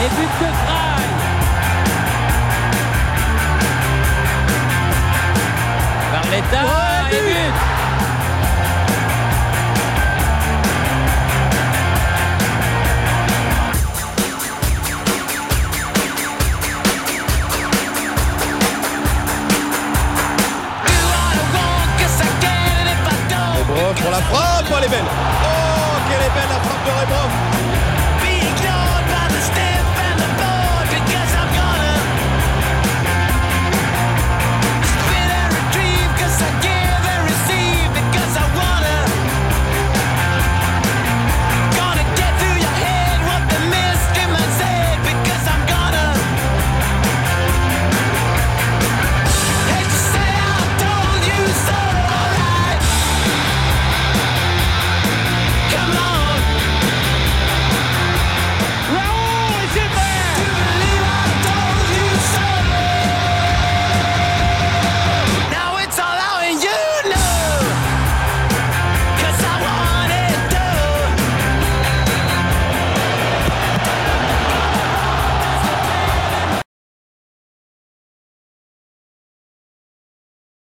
muraille. Barletta et but. Rebrov pour la frappe, oh, elle est belle Oh, quelle est belle la frappe de Rebrov